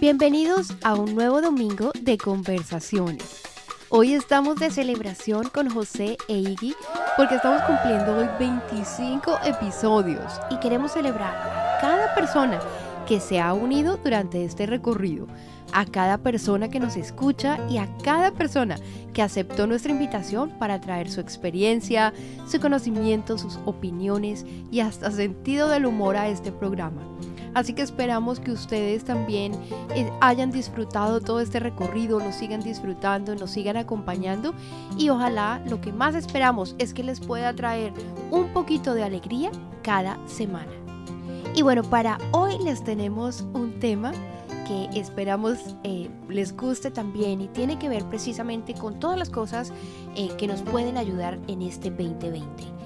Bienvenidos a un nuevo domingo de conversaciones. Hoy estamos de celebración con José e Iggy porque estamos cumpliendo hoy 25 episodios y queremos celebrar a cada persona que se ha unido durante este recorrido, a cada persona que nos escucha y a cada persona que aceptó nuestra invitación para traer su experiencia, su conocimiento, sus opiniones y hasta sentido del humor a este programa. Así que esperamos que ustedes también eh, hayan disfrutado todo este recorrido, lo sigan disfrutando, nos sigan acompañando y ojalá lo que más esperamos es que les pueda traer un poquito de alegría cada semana. Y bueno, para hoy les tenemos un tema que esperamos eh, les guste también y tiene que ver precisamente con todas las cosas eh, que nos pueden ayudar en este 2020.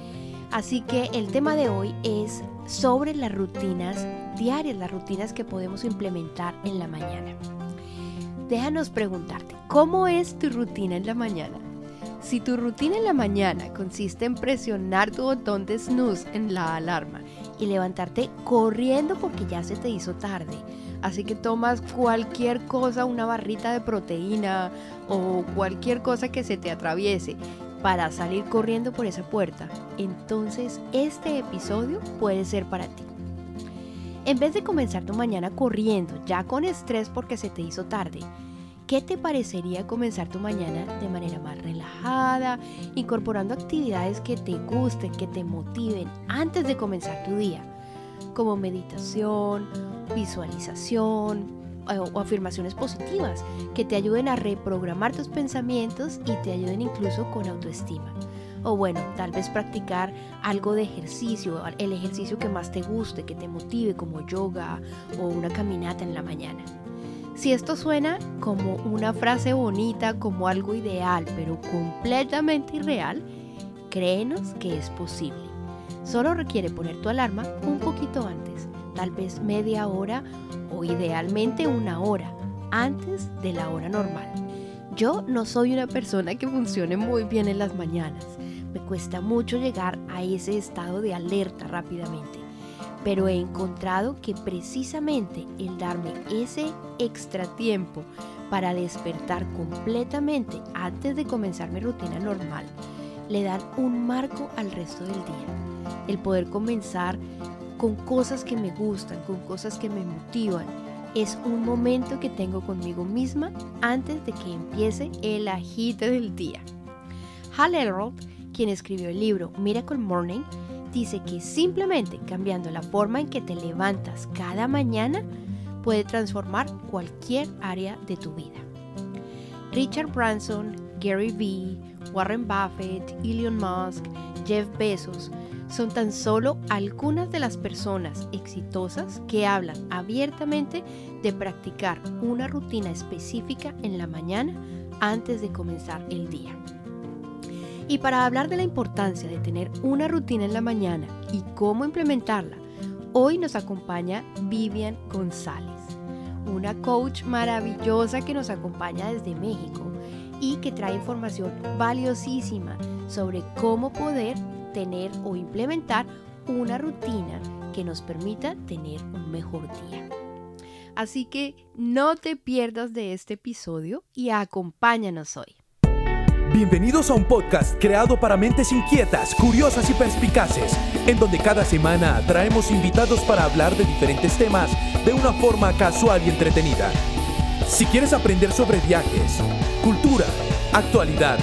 Así que el tema de hoy es sobre las rutinas diarias, las rutinas que podemos implementar en la mañana. Déjanos preguntarte, ¿cómo es tu rutina en la mañana? Si tu rutina en la mañana consiste en presionar tu botón de snooze en la alarma y levantarte corriendo porque ya se te hizo tarde, así que tomas cualquier cosa, una barrita de proteína o cualquier cosa que se te atraviese para salir corriendo por esa puerta, entonces este episodio puede ser para ti. En vez de comenzar tu mañana corriendo, ya con estrés porque se te hizo tarde, ¿qué te parecería comenzar tu mañana de manera más relajada, incorporando actividades que te gusten, que te motiven antes de comenzar tu día? Como meditación, visualización, o afirmaciones positivas que te ayuden a reprogramar tus pensamientos y te ayuden incluso con autoestima. O bueno, tal vez practicar algo de ejercicio, el ejercicio que más te guste, que te motive como yoga o una caminata en la mañana. Si esto suena como una frase bonita, como algo ideal, pero completamente irreal, créenos que es posible. Solo requiere poner tu alarma un poquito antes, tal vez media hora o idealmente una hora antes de la hora normal. Yo no soy una persona que funcione muy bien en las mañanas. Me cuesta mucho llegar a ese estado de alerta rápidamente. Pero he encontrado que precisamente el darme ese extra tiempo para despertar completamente antes de comenzar mi rutina normal le dan un marco al resto del día. El poder comenzar con cosas que me gustan, con cosas que me motivan. Es un momento que tengo conmigo misma antes de que empiece el agite del día. Hal Elrod, quien escribió el libro Miracle Morning, dice que simplemente cambiando la forma en que te levantas cada mañana puede transformar cualquier área de tu vida. Richard Branson, Gary Vee, Warren Buffett, Elon Musk, Jeff Bezos son tan solo algunas de las personas exitosas que hablan abiertamente de practicar una rutina específica en la mañana antes de comenzar el día. Y para hablar de la importancia de tener una rutina en la mañana y cómo implementarla, hoy nos acompaña Vivian González, una coach maravillosa que nos acompaña desde México y que trae información valiosísima sobre cómo poder tener o implementar una rutina que nos permita tener un mejor día. Así que no te pierdas de este episodio y acompáñanos hoy. Bienvenidos a un podcast creado para mentes inquietas, curiosas y perspicaces, en donde cada semana traemos invitados para hablar de diferentes temas de una forma casual y entretenida. Si quieres aprender sobre viajes, cultura, actualidad,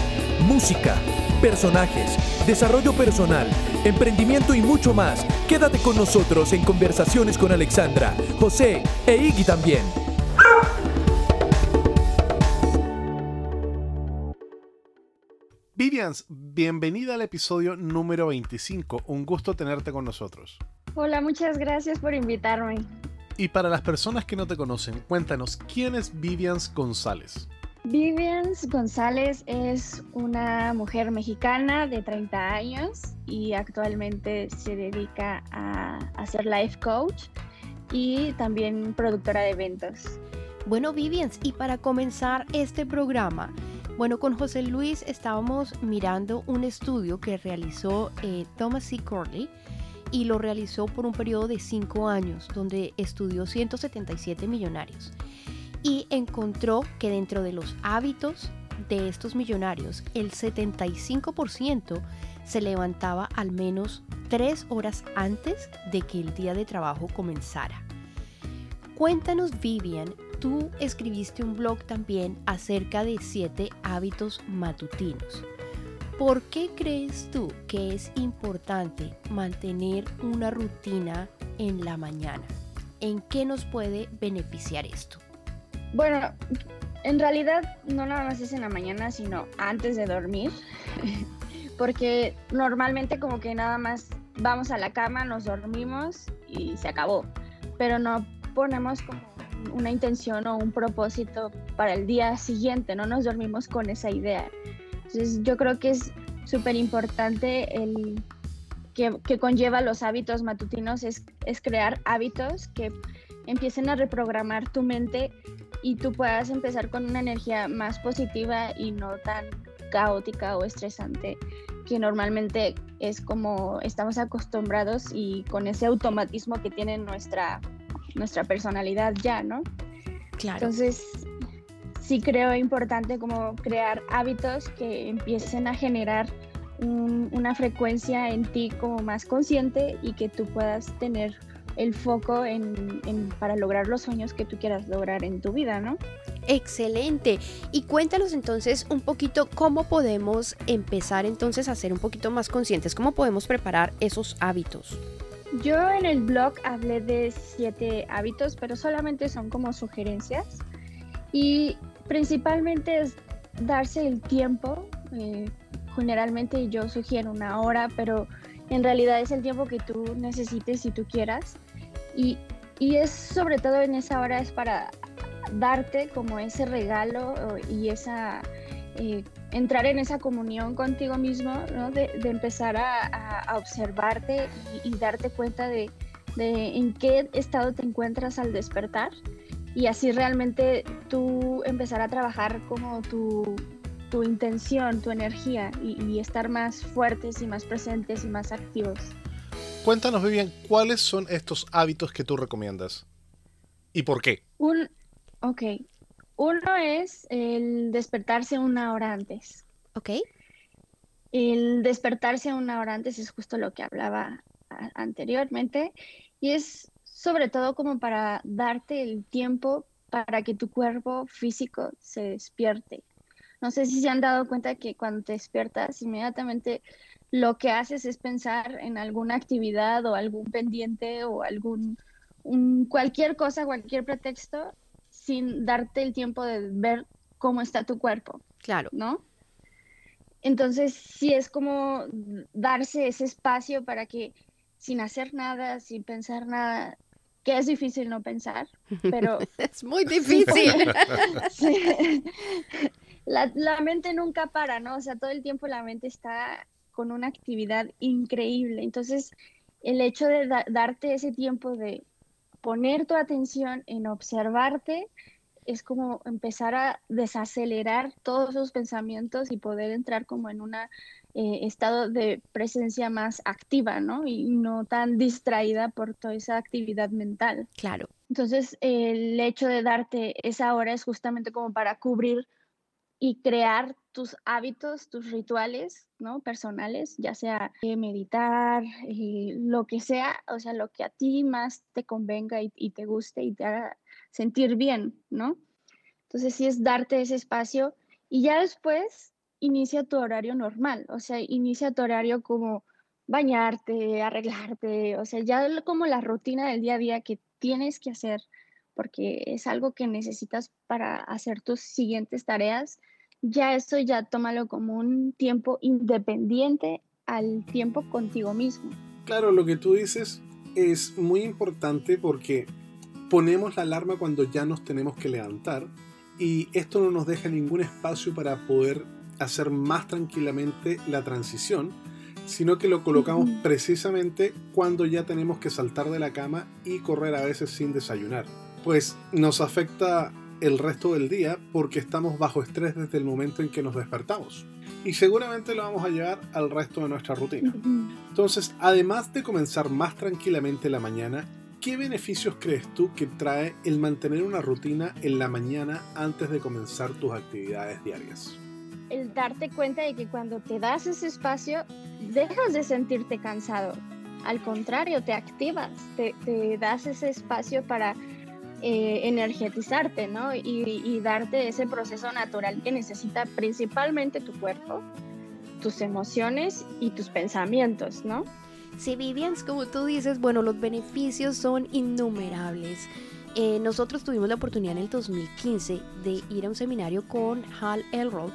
música, personajes, desarrollo personal, emprendimiento y mucho más. Quédate con nosotros en conversaciones con Alexandra, José e Iggy también. Vivians, bienvenida al episodio número 25. Un gusto tenerte con nosotros. Hola, muchas gracias por invitarme. Y para las personas que no te conocen, cuéntanos, ¿quién es Vivians González? Vivian González es una mujer mexicana de 30 años y actualmente se dedica a, ser life coach y también productora de eventos. Bueno, Vivian, y para comenzar este programa, bueno, con José Luis estábamos mirando un estudio que realizó eh, Thomas C. Corley y lo realizó por un periodo de 5 años, donde estudió 177 millonarios. Y encontró que dentro de los hábitos de estos millonarios, el 75% se levantaba al menos tres horas antes de que el día de trabajo comenzara. Cuéntanos, Vivian, tú escribiste un blog también acerca de siete hábitos matutinos. ¿Por qué crees tú que es importante mantener una rutina en la mañana? ¿En qué nos puede beneficiar esto? Bueno, en realidad no nada más es en la mañana, sino antes de dormir, porque normalmente como que nada más vamos a la cama, nos dormimos y se acabó, pero no ponemos como una intención o un propósito para el día siguiente, no nos dormimos con esa idea. Entonces yo creo que es súper importante el que, que, conlleva los hábitos matutinos, es, es crear hábitos que empiecen a reprogramar tu mente y tú puedas empezar con una energía más positiva y no tan caótica o estresante que normalmente es como estamos acostumbrados y con ese automatismo que tiene nuestra, nuestra personalidad ya, ¿no? Claro. Entonces, sí creo importante como crear hábitos que empiecen a generar un, una frecuencia en ti como más consciente y que tú puedas tener el foco en, en, para lograr los sueños que tú quieras lograr en tu vida, ¿no? Excelente. Y cuéntanos entonces un poquito cómo podemos empezar entonces a ser un poquito más conscientes, cómo podemos preparar esos hábitos. Yo en el blog hablé de siete hábitos, pero solamente son como sugerencias. Y principalmente es darse el tiempo. Eh, generalmente yo sugiero una hora, pero en realidad es el tiempo que tú necesites si tú quieras y, y es sobre todo en esa hora es para darte como ese regalo y esa eh, entrar en esa comunión contigo mismo, ¿no? de, empezar a, observarte y, darte cuenta de, de, en qué estado te encuentras al despertar y así realmente tú empezar a trabajar como tu, tu intención, tu energía y, y estar más fuertes y más presentes y más activos. Cuéntanos, Vivian, ¿cuáles son estos hábitos que tú recomiendas? ¿Y por qué? Un, ok. Uno es el despertarse una hora antes. Ok. El despertarse una hora antes es justo lo que hablaba anteriormente y es sobre todo como para darte el tiempo para que tu cuerpo físico se despierte. No sé si se han dado cuenta que cuando te despiertas inmediatamente lo que haces es pensar en alguna actividad o algún pendiente o algún un, cualquier cosa, cualquier pretexto, sin darte el tiempo de ver cómo está tu cuerpo. Claro. ¿No? Entonces, sí es como darse ese espacio para que sin hacer nada, sin pensar nada, que es difícil no pensar, pero... es muy difícil. sí. la, la mente nunca para, ¿no? O sea, todo el tiempo la mente está con una actividad increíble. Entonces, el hecho de da darte ese tiempo de poner tu atención en observarte es como empezar a desacelerar todos esos pensamientos y poder entrar como en un eh, estado de presencia más activa, ¿no? Y no tan distraída por toda esa actividad mental. Claro. Entonces, el hecho de darte esa hora es justamente como para cubrir y crear tus hábitos, tus rituales, ¿no? Personales, ya sea eh, meditar, eh, lo que sea, o sea, lo que a ti más te convenga y, y, te guste y te haga sentir bien, ¿no? Entonces sí es darte ese espacio y ya después inicia tu horario normal, o sea, inicia tu horario como bañarte, arreglarte, o sea, ya como la rutina del día a día que tienes que hacer porque es algo que necesitas para hacer tus siguientes tareas, ya eso ya tómalo como un tiempo independiente al tiempo contigo mismo. Claro, lo que tú dices es muy importante porque ponemos la alarma cuando ya nos tenemos que levantar y esto no nos deja ningún espacio para poder hacer más tranquilamente la transición, sino que lo colocamos uh -huh. precisamente cuando ya tenemos que saltar de la cama y correr a veces sin desayunar pues nos afecta el resto del día porque estamos bajo estrés desde el momento en que nos despertamos. Y seguramente lo vamos a llevar al resto de nuestra rutina. Entonces, además de comenzar más tranquilamente la mañana, ¿Qué beneficios crees tú que trae el mantener una rutina en la mañana antes de comenzar tus actividades diarias? El darte cuenta de que cuando te das ese espacio, dejas de sentirte cansado. Al contrario, te activas, te, das ese espacio para eh, energetizarte, ¿no? Y, y darte ese proceso natural que necesita principalmente tu cuerpo, tus emociones y tus pensamientos, ¿no? Si Vivians, como tú dices, bueno, los beneficios son innumerables. Eh, nosotros tuvimos la oportunidad en el 2015 de ir a un seminario con Hal Elrod.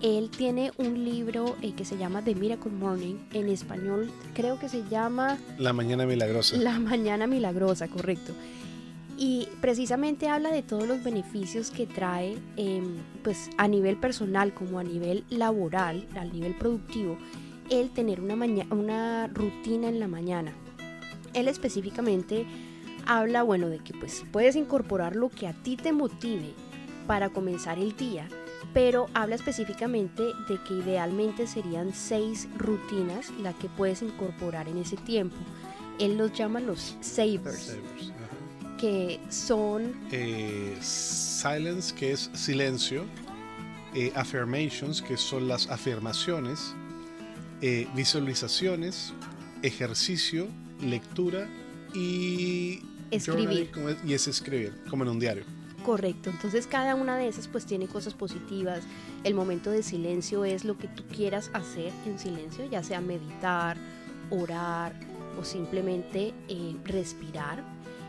Él tiene un libro eh, que se llama The Miracle Morning. En español creo que se llama... La Mañana Milagrosa. La Mañana Milagrosa, correcto. Y precisamente habla de todos los beneficios que trae em, pues a nivel personal como a nivel laboral, a nivel productivo, el tener una, una rutina en la mañana. Él específicamente habla, bueno, de que pues puedes incorporar lo que a ti te motive para comenzar el día, pero habla específicamente de que idealmente serían seis rutinas las que puedes incorporar en ese tiempo. Él los llama los savers, que son... Eh, silence, que es silencio. Eh, affirmations, que son las afirmaciones eh, visualizaciones, ejercicio, lectura y escribir. y es escribir, como en un diario. Correcto, entonces cada una de esas pues tiene cosas positivas. El momento de silencio es lo que tú quieras hacer en silencio, ya sea meditar, orar o simplemente eh, respirar.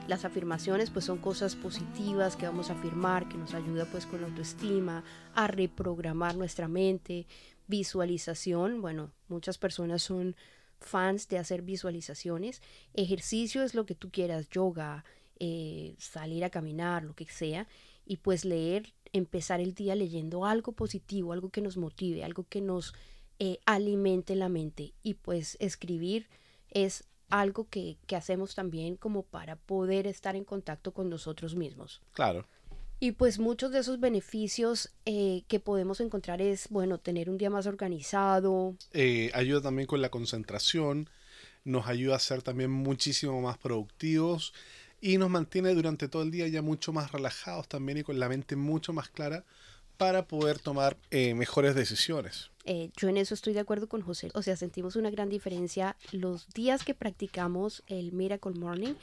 Las afirmaciones pues son cosas positivas que vamos a afirmar, que nos ayuda pues con la autoestima, a reprogramar nuestra mente, visualización, bueno, muchas personas son fans de hacer visualizaciones. Ejercicio es lo que tú quieras, yoga, eh, salir a caminar, lo que sea. Y pues leer, empezar el día leyendo algo positivo, algo que nos motive, algo que nos eh, alimente la mente. Y pues escribir es algo que, que hacemos también como para poder estar en contacto con nosotros mismos. Claro. Y pues muchos de esos beneficios eh, que podemos encontrar es, bueno, tener un día más organizado. Eh, ayuda también con la concentración, nos ayuda a ser también muchísimo más productivos y nos mantiene durante todo el día ya mucho más relajados también y con la mente mucho más clara para poder tomar eh, mejores decisiones. Yo en eso estoy de acuerdo con José. O sea, sentimos una gran diferencia los días que practicamos el Miracle Morning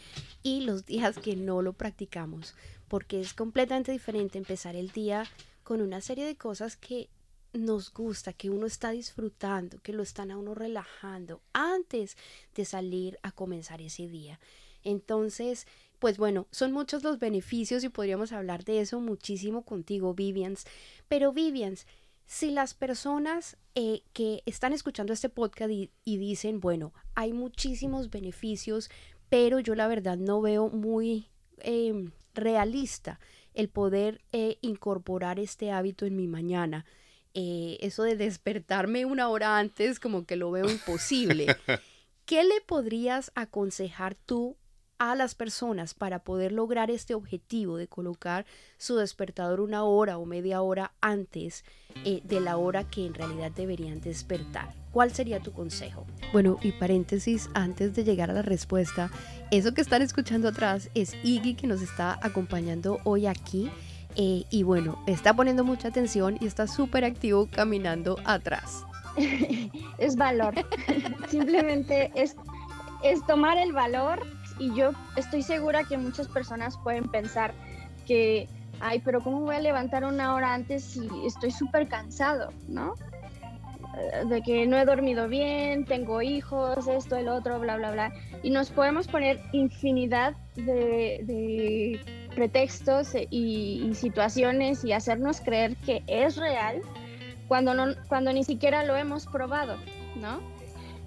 y los días que no lo practicamos porque es completamente diferente empezar el día con una serie de cosas que nos gusta, que uno está disfrutando, que lo están a uno relajando antes de salir a comenzar ese día. Entonces, pues bueno, son muchos los beneficios y podríamos hablar de eso muchísimo contigo, Vivians. Pero Vivians, si las personas eh, que están escuchando este podcast y, dicen, bueno, hay muchísimos beneficios, pero yo la verdad no veo muy em, realista el poder eh, incorporar este hábito en mi mañana. Eh, eso de despertarme una hora antes como que lo veo imposible. ¿Qué le podrías aconsejar tú a las personas para poder lograr este objetivo de colocar su despertador una hora o media hora antes eh, de la hora que en realidad deberían despertar? ¿Cuál sería tu consejo? Bueno, y paréntesis, antes de llegar a la respuesta, eso que están escuchando atrás es Iggy que nos está acompañando hoy aquí. Eh, y bueno, está poniendo mucha atención y está súper activo caminando atrás. es valor. Simplemente es, es tomar el valor y yo estoy segura que muchas personas pueden pensar que, ay, pero ¿cómo voy a levantar una hora antes si estoy súper cansado, ¿no? Eh, de que no he dormido bien, tengo hijos, esto, el otro, bla, bla, bla. Y nos podemos poner infinidad de, pretextos y, y, situaciones y hacernos creer que es real cuando, no, cuando ni siquiera lo hemos probado, ¿no?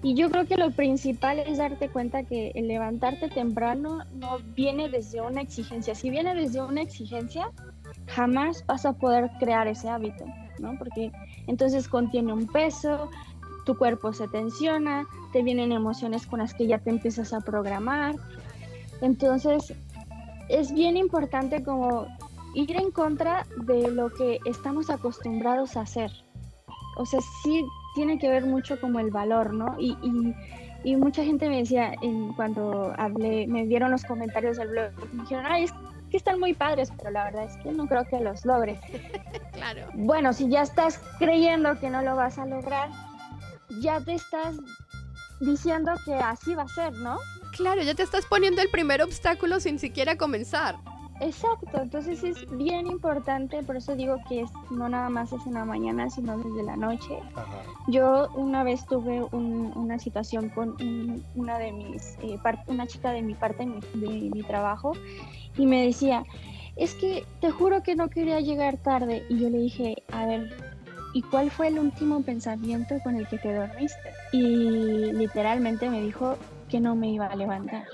Y yo creo que lo principal es darte cuenta que levantarte temprano no viene desde una exigencia. Si viene desde una exigencia, jamás vas a poder crear ese hábito, ¿no? Porque entonces contiene un peso, tu cuerpo se tensiona, te vienen emociones con las que ya te empiezas a programar. Entonces, es bien importante como ir en contra de lo que estamos acostumbrados a hacer. O sea, sí tiene que ver mucho como el valor, ¿no? Y, Y mucha gente me decía, en, cuando hablé, me dieron los comentarios del blog, me dijeron, ay, es que están muy padres, pero la verdad es que no creo que los logre. claro. Bueno, si ya estás creyendo que no lo vas a lograr, ya te estás diciendo que así va a ser, ¿no? Claro, ya te estás poniendo el primer obstáculo sin siquiera comenzar. Exacto, entonces es bien importante, por eso digo que es, no nada más es en la mañana, sino desde la noche. Yo una vez tuve una situación con una de mis, eh, una chica de mi parte de mi trabajo y me decía, es que te juro que no quería llegar tarde y yo le dije, a ver, ¿y cuál fue el último pensamiento con el que te dormiste? Y literalmente me dijo que no me iba a levantar.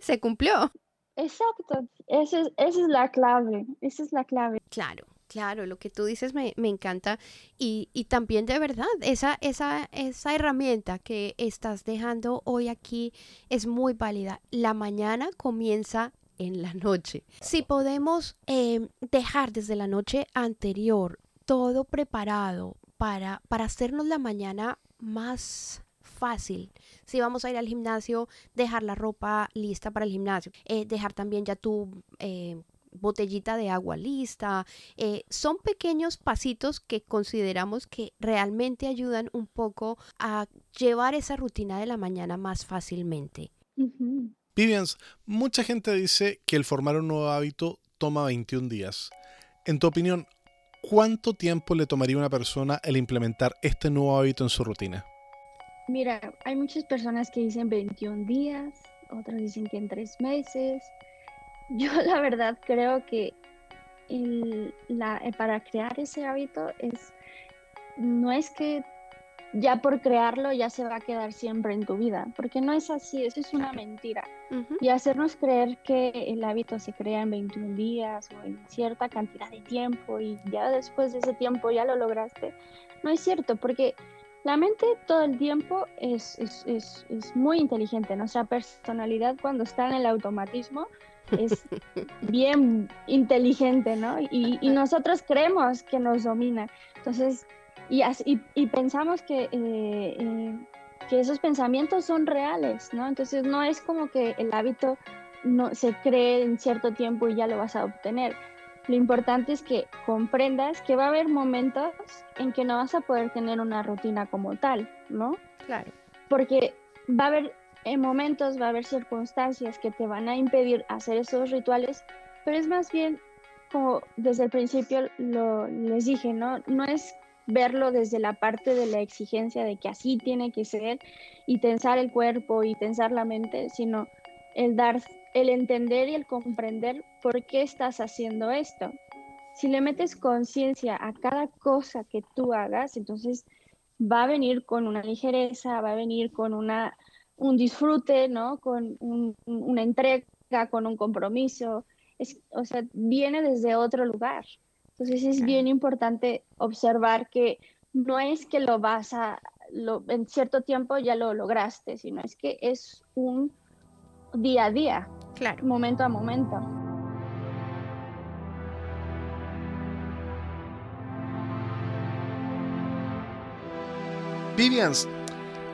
Se cumplió. Exacto, esa es, esa es la clave, esa es la clave. Claro, Claro, lo que tú dices me, me encanta y, y, también de verdad, esa, esa, esa herramienta que estás dejando hoy aquí es muy válida. La mañana comienza en la noche. Si podemos eh, dejar desde la noche anterior todo preparado para, para hacernos la mañana más fácil. Si vamos a ir al gimnasio, dejar la ropa lista para el gimnasio, eh, dejar también ya tu eh, botellita de agua lista. Eh, son pequeños pasitos que consideramos que realmente ayudan un poco a llevar esa rutina de la mañana más fácilmente. Vivians, mucha gente dice que el formar un nuevo hábito toma 21 días. En tu opinión, ¿cuánto tiempo le tomaría a una persona el implementar este nuevo hábito en su rutina? Mira, hay muchas personas que dicen 21 días, otras dicen que en tres meses. Yo la verdad creo que la, eh, para crear ese hábito es no es que ya por crearlo ya se va a quedar siempre en tu vida, porque no es así, eso es una mentira. Y hacernos creer que el hábito se crea en 21 días o en cierta cantidad de tiempo y ya después de ese tiempo ya lo lograste, no es cierto, porque la mente todo el tiempo es, es, es, es muy inteligente, nuestra personalidad cuando está en el automatismo es bien inteligente, ¿no? Y, y, nosotros creemos que nos domina. Entonces, y, y pensamos que, eh, eh, que esos pensamientos son reales, ¿no? Entonces no es como que el hábito no, se cree en cierto tiempo y ya lo vas a obtener. Lo importante es que comprendas que va a haber momentos en que no vas a poder tener una rutina como tal, ¿no? Claro. Porque va a haber en momentos, va a haber circunstancias que te van a impedir hacer esos rituales, pero es más bien como desde el principio lo, les dije, ¿no? No es verlo desde la parte de la exigencia de que así tiene que ser y tensar el cuerpo y tensar la mente, sino el dar, el entender y el comprender por qué estás haciendo esto. Si le metes conciencia a cada cosa que tú hagas, entonces va a venir con una ligereza, va a venir con una, un disfrute, ¿no? Con una entrega, con un compromiso. Es, o sea, viene desde otro lugar. Entonces es bien importante observar que no es que lo vas a, lo, en cierto tiempo ya lo lograste, sino es que es un día a día, claro. momento a momento. Vivians,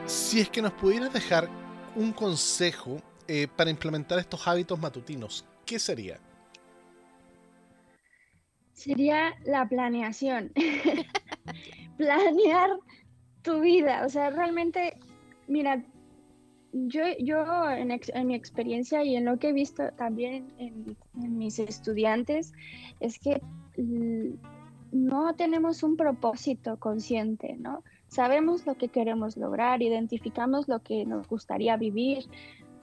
si es que nos pudieras dejar un consejo eh, para implementar estos hábitos matutinos, ¿qué sería? sería la planeación. Planear tu vida. O sea, realmente, mira, yo, yo en, mi experiencia y en lo que he visto también en, mis estudiantes, es que no tenemos un propósito consciente, ¿no? Sabemos lo que queremos lograr, identificamos lo que nos gustaría vivir,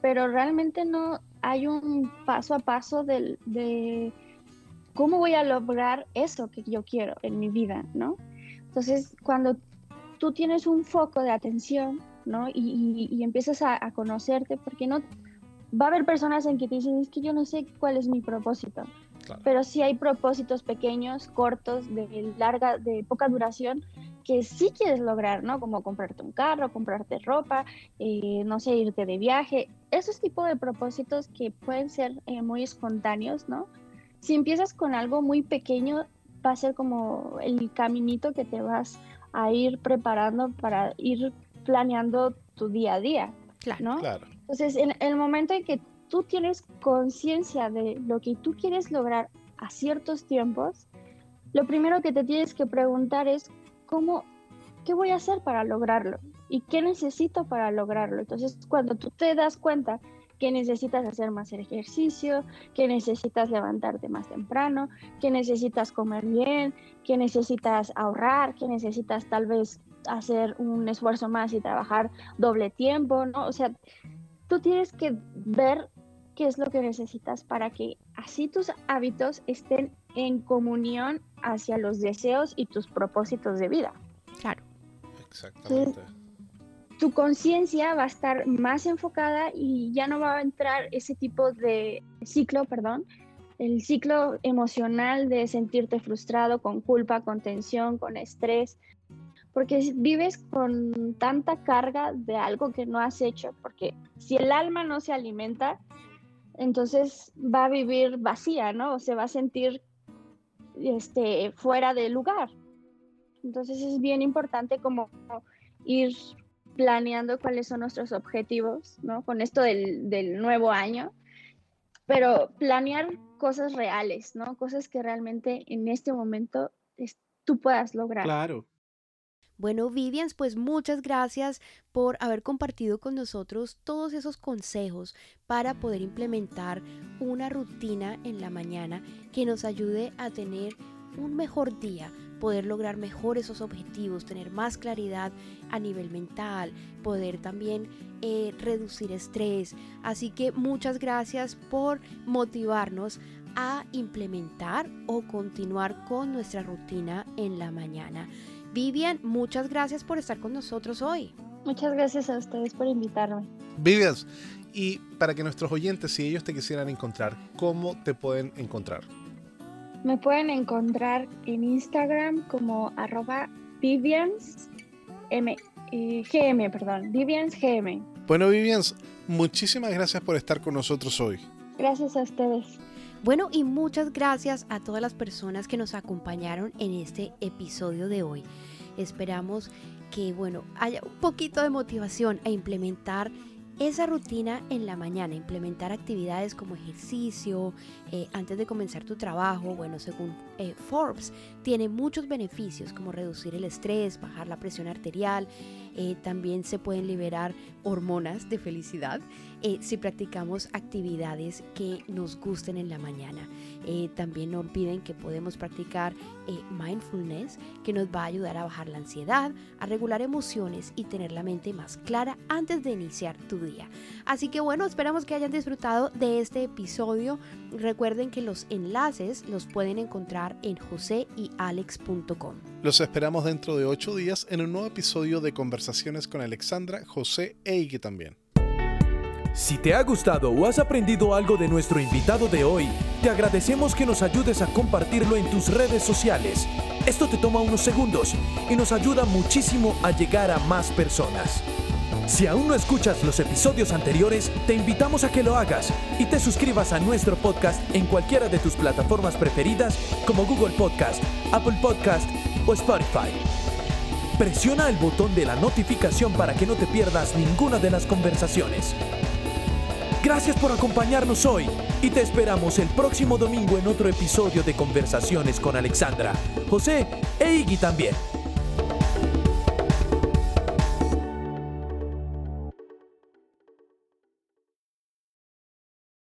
pero realmente no hay un paso a paso de ¿cómo voy a lograr eso que yo quiero en mi vida, ¿no? Entonces, cuando tú tienes un foco de atención, ¿no? Y, empiezas a, conocerte, porque no va a haber personas en que te dicen, es que yo no sé cuál es mi propósito, pero sí hay propósitos pequeños, cortos, de larga, de poca duración, que sí quieres lograr, ¿no? Como comprarte un carro, comprarte ropa, eh, no sé, irte de viaje, esos tipos de propósitos que pueden ser eh, muy espontáneos, ¿no? si empiezas con algo muy pequeño, va a ser como el caminito que te vas a ir preparando para ir planeando tu día a día. Claro. claro. Entonces, en el momento en que tú tienes conciencia de lo que tú quieres lograr a ciertos tiempos, lo primero que te tienes que preguntar es cómo, qué voy a hacer para lograrlo y qué necesito para lograrlo. Entonces, cuando tú te das cuenta que necesitas hacer más ejercicio, que necesitas levantarte más temprano, que necesitas comer bien, que necesitas ahorrar, que necesitas tal vez hacer un esfuerzo más y trabajar doble tiempo, ¿no? O sea, tú tienes que ver qué es lo que necesitas para que así tus hábitos estén en comunión hacia los deseos y tus propósitos de vida. Claro. Exactamente. tu conciencia va a estar más enfocada y ya no va a entrar ese tipo de ciclo, perdón, el ciclo emocional de sentirte frustrado, con culpa, con tensión, con estrés, porque vives con tanta carga de algo que no has hecho, porque si el alma no se alimenta, entonces va a vivir vacía, ¿no? O se va a sentir este, fuera de lugar. Entonces es bien importante como ir planeando cuáles son nuestros objetivos, ¿no? Con esto del, nuevo año, pero planear cosas reales, ¿no? Cosas que realmente en este momento tú puedas lograr. Claro, bueno, Vivians, pues muchas gracias por haber compartido con nosotros todos esos consejos para poder implementar una rutina en la mañana que nos ayude a tener un mejor día, poder lograr mejor esos objetivos, tener más claridad a nivel mental, poder también eh, reducir estrés. Así que muchas gracias por motivarnos a implementar o continuar con nuestra rutina en la mañana. Vivian, muchas gracias por estar con nosotros hoy. Muchas gracias a ustedes por invitarme. Vivian, y para que nuestros oyentes, si ellos te quisieran encontrar, ¿cómo te pueden encontrar? Me pueden encontrar en Instagram como arroba Vivians M, eh, GM, perdón, Vivians GM. Bueno, Vivians, muchísimas gracias por estar con nosotros hoy. Gracias a ustedes. Bueno, y muchas gracias a todas las personas que nos acompañaron en este episodio de hoy. Esperamos que, bueno, haya un poquito de motivación a implementar esa rutina en la mañana, implementar actividades como ejercicio eh, antes de comenzar tu trabajo, bueno, según eh, Forbes, tiene muchos beneficios como reducir el estrés, bajar la presión arterial, eh, también se pueden liberar hormonas de felicidad eh, si practicamos actividades que nos gusten en la mañana. Eh, también no olviden que podemos practicar mindfulness que nos va a ayudar a bajar la ansiedad, a regular emociones y tener la mente más clara antes de iniciar tu día. Así que bueno, esperamos que hayan disfrutado de este episodio. Recuerden que los enlaces los pueden encontrar en joseyalex.com. Los esperamos dentro de ocho días en un nuevo episodio de Con Alexandra, José e Ike también. Si te ha gustado o has aprendido algo de nuestro invitado de hoy, te agradecemos que nos ayudes a compartirlo en tus redes sociales. Esto te toma unos segundos y nos ayuda muchísimo a llegar a más personas. Si aún no escuchas los episodios anteriores, te invitamos a que lo hagas y te suscribas a nuestro podcast en cualquiera de tus plataformas preferidas como Google Podcast, Apple Podcast o Spotify. Presiona el botón de la notificación para que no te pierdas ninguna de las conversaciones. Gracias por acompañarnos hoy y te esperamos el próximo domingo en otro episodio de Conversaciones con Alexandra, José e Iggy también.